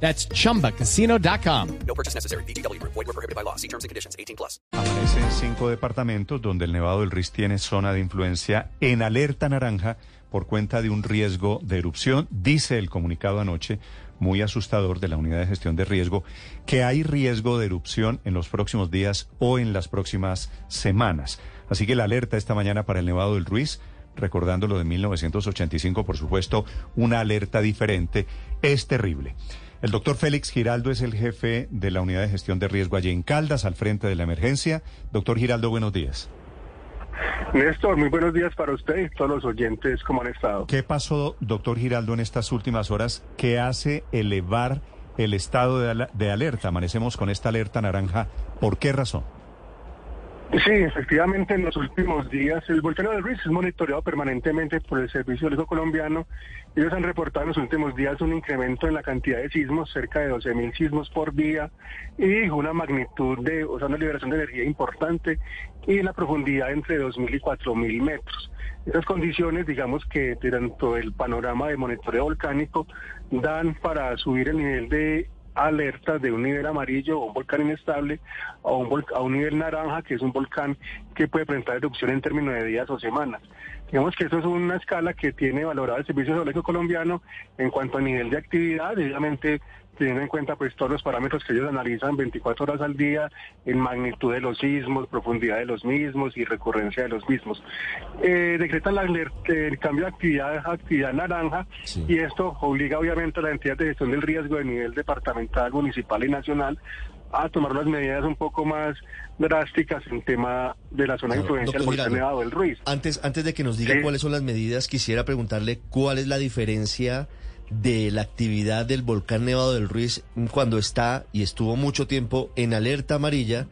That's chumbacasino.com. No purchase necessary. BGW. Void were prohibited by law. See terms and conditions. 18 plus. Amanece en cinco departamentos donde el Nevado del Riz tiene zona de influencia en alerta naranja por cuenta de un riesgo de erupción. Dice el comunicado anoche, muy asustador, de la Unidad de Gestión de Riesgo, que hay riesgo de erupción en los próximos días o en las próximas semanas. Así que la alerta esta mañana para el Nevado del Ruiz, recordando lo de 1985, por supuesto, una alerta diferente, es terrible. El doctor Félix Giraldo es el jefe de la unidad de gestión de riesgo allí en Caldas, al frente de la emergencia. Doctor Giraldo, buenos días. Néstor, muy buenos días para usted y todos los oyentes, ¿cómo han estado? ¿Qué pasó, doctor Giraldo, en estas últimas horas que hace elevar el estado de, alerta? Amanecemos con esta alerta naranja. ¿Por qué razón? Sí, efectivamente, en los últimos días el volcán del Ruiz es monitoreado permanentemente por el Servicio Geológico Colombiano. Ellos han reportado en los últimos días un incremento en la cantidad de sismos, cerca de 12.000 sismos por día, y una magnitud de, o sea, una liberación de energía importante, y la profundidad entre 2.000 y 4.000 metros. Esas condiciones, digamos que tanto el panorama de monitoreo volcánico dan para subir el nivel de alerta de un nivel amarillo o un volcán inestable a un, a un nivel naranja, que es un volcán que puede presentar erupción en términos de días o semanas. Digamos que eso es una escala que tiene valorado el Servicio Geológico Colombiano en cuanto a nivel de actividad, obviamente teniendo en cuenta pues todos los parámetros que ellos analizan 24 horas al día en magnitud de los sismos, profundidad de los mismos y recurrencia de los mismos. Eh, decretan la el cambio de actividad actividad naranja y esto obliga obviamente a la entidad de gestión del riesgo de nivel departamental, municipal y nacional a tomar las medidas un poco más drásticas en tema de la zona de influencia del volcán Nevado del Ruiz. Antes, antes de que nos diga Sí. cuáles son las medidas, quisiera preguntarle cuál es la diferencia de la actividad del volcán Nevado del Ruiz cuando está y estuvo mucho tiempo en alerta amarilla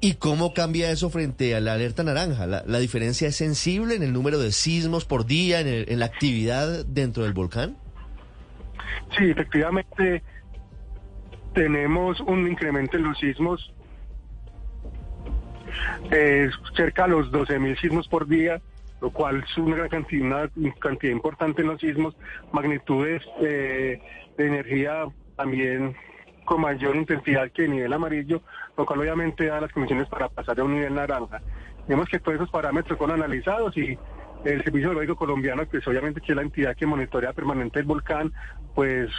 y cómo cambia eso frente a la alerta naranja. ¿La, la diferencia es sensible en el número de sismos por día, en, el- en la actividad dentro del volcán? Sí, efectivamente tenemos un incremento en los sismos eh, cerca de los 12.000 sismos por día, lo cual es una gran cantidad, cantidad importante en los sismos, magnitudes eh, de energía también con mayor intensidad que el nivel amarillo, lo cual obviamente da las condiciones para pasar a un nivel naranja. Vemos que todos esos parámetros fueron analizados y el Servicio Geológico Colombiano, que es obviamente que es la entidad que monitorea permanente el volcán, pues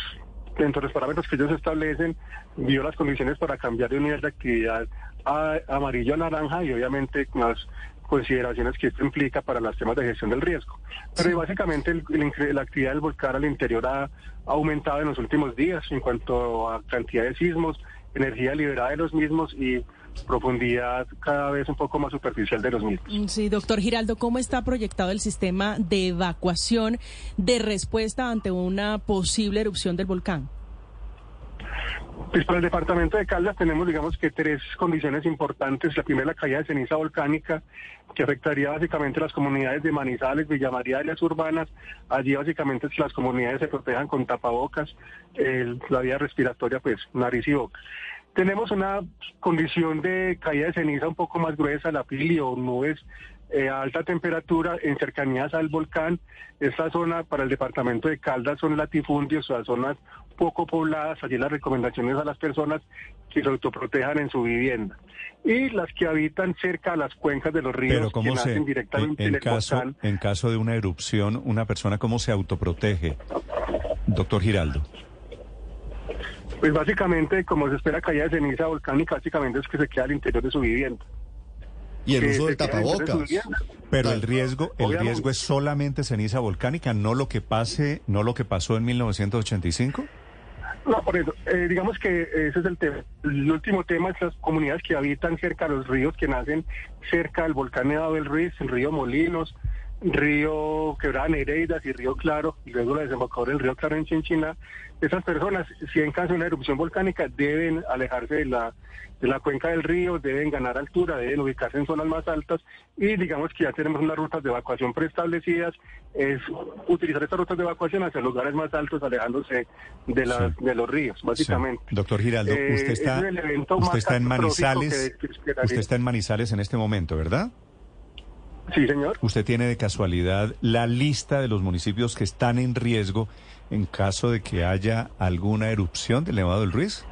dentro de los parámetros que ellos establecen, vio las condiciones para cambiar de un nivel de actividad a amarillo a naranja y obviamente con las consideraciones que esto implica para los temas de gestión del riesgo. Pero básicamente el- el la actividad del volcán al interior ha, ha aumentado en los últimos días en cuanto a cantidad de sismos, energía liberada de los mismos y profundidad cada vez un poco más superficial de los mismos. Mm, Sí, doctor Giraldo, ¿cómo está proyectado el sistema de evacuación de respuesta ante una posible erupción del volcán? Pues para el departamento de Caldas tenemos, digamos que tres condiciones importantes. La primera, la caída de ceniza volcánica, que afectaría básicamente las comunidades de Manizales, Villa María y las urbanas. Allí básicamente que las comunidades se protejan con tapabocas, el- la vía respiratoria, pues nariz y boca. Tenemos una condición de caída de ceniza un poco más gruesa, la pili o nubes eh, a alta temperatura en cercanías al volcán. Esta zona para el departamento de Caldas son latifundios, o sea, zonas poco pobladas. Allí las recomendaciones a las personas que se autoprotejan en su vivienda. Y las que habitan cerca a las cuencas de los ríos Pero que se, nacen en, directamente en del caso, volcán. en caso de una erupción, una persona cómo se autoprotege, doctor Giraldo. Pues básicamente, como se espera caída de ceniza volcánica, básicamente es que se queda al interior de su vivienda. Y el uso del de tapabocas. Pero el riesgo, el Obviamente. riesgo es solamente ceniza volcánica, no lo que pase, no lo que pasó en 1985. No, por eso, eh, digamos que ese es el tema. El último tema es las comunidades que habitan cerca de los ríos que nacen cerca del volcán Nevado del Ruiz, el río Molinos, río Quebrada Nereidas y Río Claro, y luego la desembocadura del Río Claro en Chinchiná, esas personas, si en caso de una erupción volcánica, deben alejarse de la, de la cuenca del río, deben ganar altura, deben ubicarse en zonas más altas y digamos que ya tenemos unas rutas de evacuación preestablecidas, es utilizar estas rutas de evacuación hacia lugares más altos, alejándose de, la, Sí. de los ríos, básicamente. Sí. Doctor Giraldo, Eh, usted está, es usted está en Manizales, que- que esperaría. usted está en Manizales en este momento, ¿verdad? Sí, señor. ¿Usted tiene de casualidad la lista de los municipios que están en riesgo en caso de que haya alguna erupción del Nevado del Ruiz?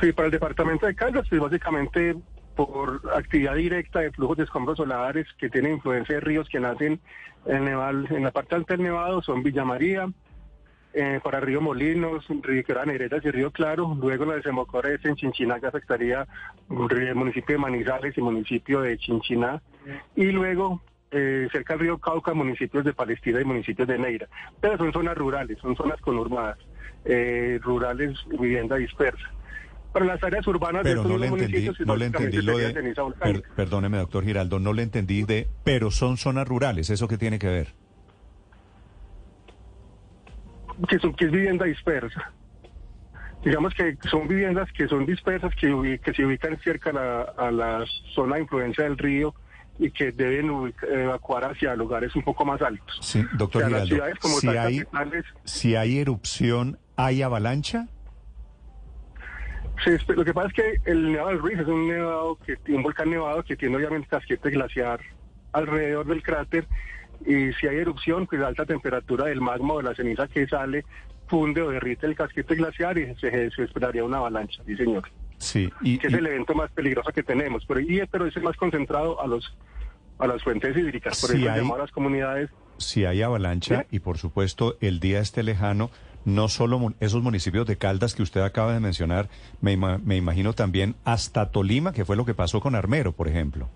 Sí, para el departamento de Caldas, pues básicamente por actividad directa de flujos de escombros solares que tienen influencia de ríos que nacen en, Neval, en la parte alta del Nevado, son Villa María, eh, para Río Molinos, Río Neredas y Río Claro. Luego la desembocadura es en Chinchiná, que afectaría el municipio de Manizales y municipio de Chinchiná. Y luego, eh, cerca del río Cauca, municipios de Palestina y municipios de Neira. Pero son zonas rurales, son zonas conurbadas, eh, rurales, vivienda dispersa. Para las áreas urbanas Pero de no le entendí, no le entendí lo de... per- perdóneme, doctor Giraldo, no le entendí de... Pero son zonas rurales, ¿eso qué tiene que ver? que, son, que es vivienda dispersa. Digamos que son viviendas que son dispersas, que, que se ubican cerca a la, a la zona de influencia del río y que deben evacuar hacia lugares un poco más altos. Sí, doctor O sea, las Giraldo, ciudades como si hay, capitales, si hay erupción, ¿hay avalancha? Sí, es- lo que pasa es que el Nevado del Ruiz es un nevado que un volcán nevado que tiene obviamente casquete glaciar alrededor del cráter y si hay erupción, pues la alta temperatura del magma o de la ceniza que sale funde o derrite el casquete glaciar y se, se esperaría una avalancha, sí señor, Sí, y, que es y- el evento más peligroso que tenemos, pero, y, pero es el más concentrado a los a las fuentes hídricas, por Sí eso hay- a las comunidades si hay avalancha ¿Sí? y por supuesto el día esté lejano, no solo esos municipios de Caldas que usted acaba de mencionar, me, me imagino también hasta Tolima, que fue lo que pasó con Armero, por ejemplo.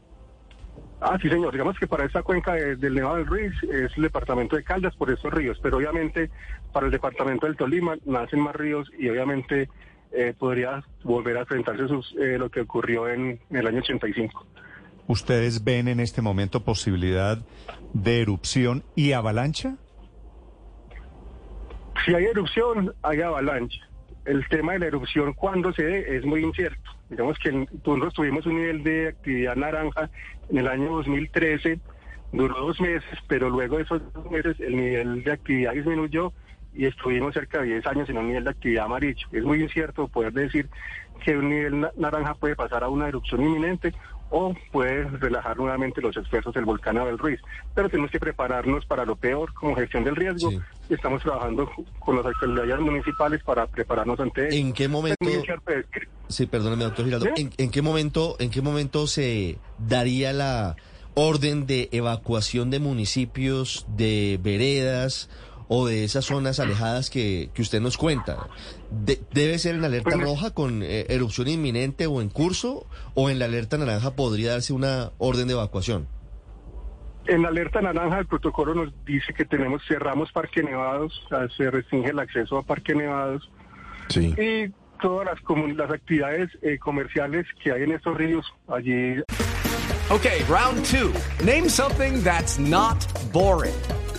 Ah, sí, señor. Digamos que para esta cuenca de- del Nevado del Ruiz es el departamento de Caldas por estos ríos, pero obviamente para el departamento del Tolima nacen más ríos y obviamente eh, podría volver a enfrentarse sus, eh, lo que ocurrió en, en el año 85. ¿Ustedes ven en este momento posibilidad de erupción y avalancha? Si hay erupción, hay avalancha. El tema de la erupción, cuando se dé, es muy incierto. Digamos que en- tuvimos un nivel de actividad naranja en el año 2013, duró dos meses, pero luego de esos dos meses el nivel de actividad disminuyó y estuvimos cerca de 10 años en un nivel de actividad amarillo. Es muy incierto poder decir que un nivel na- naranja puede pasar a una erupción inminente o puede relajar nuevamente los esfuerzos del volcán Abel Ruiz. Pero tenemos que prepararnos para lo peor como gestión del riesgo. Sí. Estamos trabajando con las autoridades municipales para prepararnos ante. ¿En qué momento? Sí, perdóneme, doctor Giraldo. ¿Sí? ¿En, en qué momento, en qué momento se daría la orden de evacuación de municipios, de veredas o de esas zonas alejadas que, que usted nos cuenta? De- ¿Debe ser en alerta Bueno. roja con eh, erupción inminente o en curso? ¿O en la alerta naranja podría darse una orden de evacuación? En la alerta naranja el protocolo nos dice que tenemos cerramos Parque Nevados, se restringe el acceso a Parque Nevados Sí. y todas las, comun- las actividades eh, comerciales que hay en estos ríos allí Okay, round two. Name something that's not boring.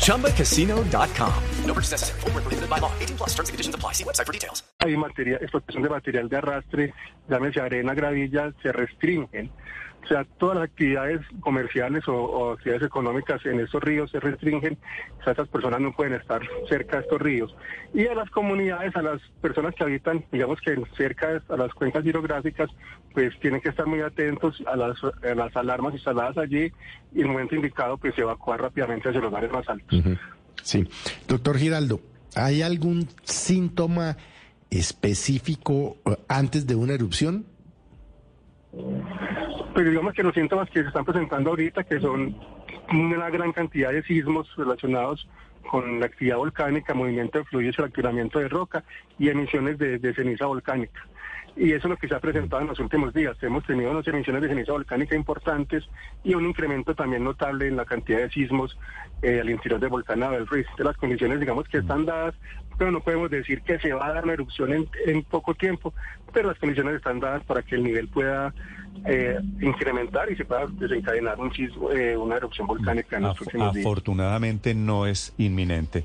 ChumbaCasino.com. No purchase necessary. Where prohibited by law. 18 plus terms and conditions apply. See website for details. hay material, explotación de material de arrastre, llámese arena, gravilla, se restringen. O sea, todas las actividades comerciales o, o actividades económicas en estos ríos se restringen. O sea, estas personas no pueden estar cerca de estos ríos. Y a las comunidades, a las personas que habitan, digamos que cerca a las cuencas hidrográficas, pues tienen que estar muy atentos a las, a las alarmas instaladas allí y en el momento indicado, pues evacuar rápidamente hacia los lugares más altos. Sí. Doctor Giraldo, ¿hay algún síntoma específico eh, antes de una erupción? Pero digamos que los síntomas que se están presentando ahorita, que son una gran cantidad de sismos relacionados con la actividad volcánica, movimiento de fluidos, fracturamiento de roca y emisiones de ceniza volcánica. Y eso es lo que se ha presentado en los últimos días. Hemos tenido unas emisiones de ceniza volcánica importantes y un incremento también notable en la cantidad de sismos eh, al interior del volcán del Ruiz. De las condiciones, digamos, que están dadas, pero no podemos decir que se va a dar una erupción en, en poco tiempo, pero las condiciones están dadas para que el nivel pueda eh, incrementar y se pueda desencadenar un sismo, eh, una erupción volcánica en los próximos días. afortunadamente no es inminente.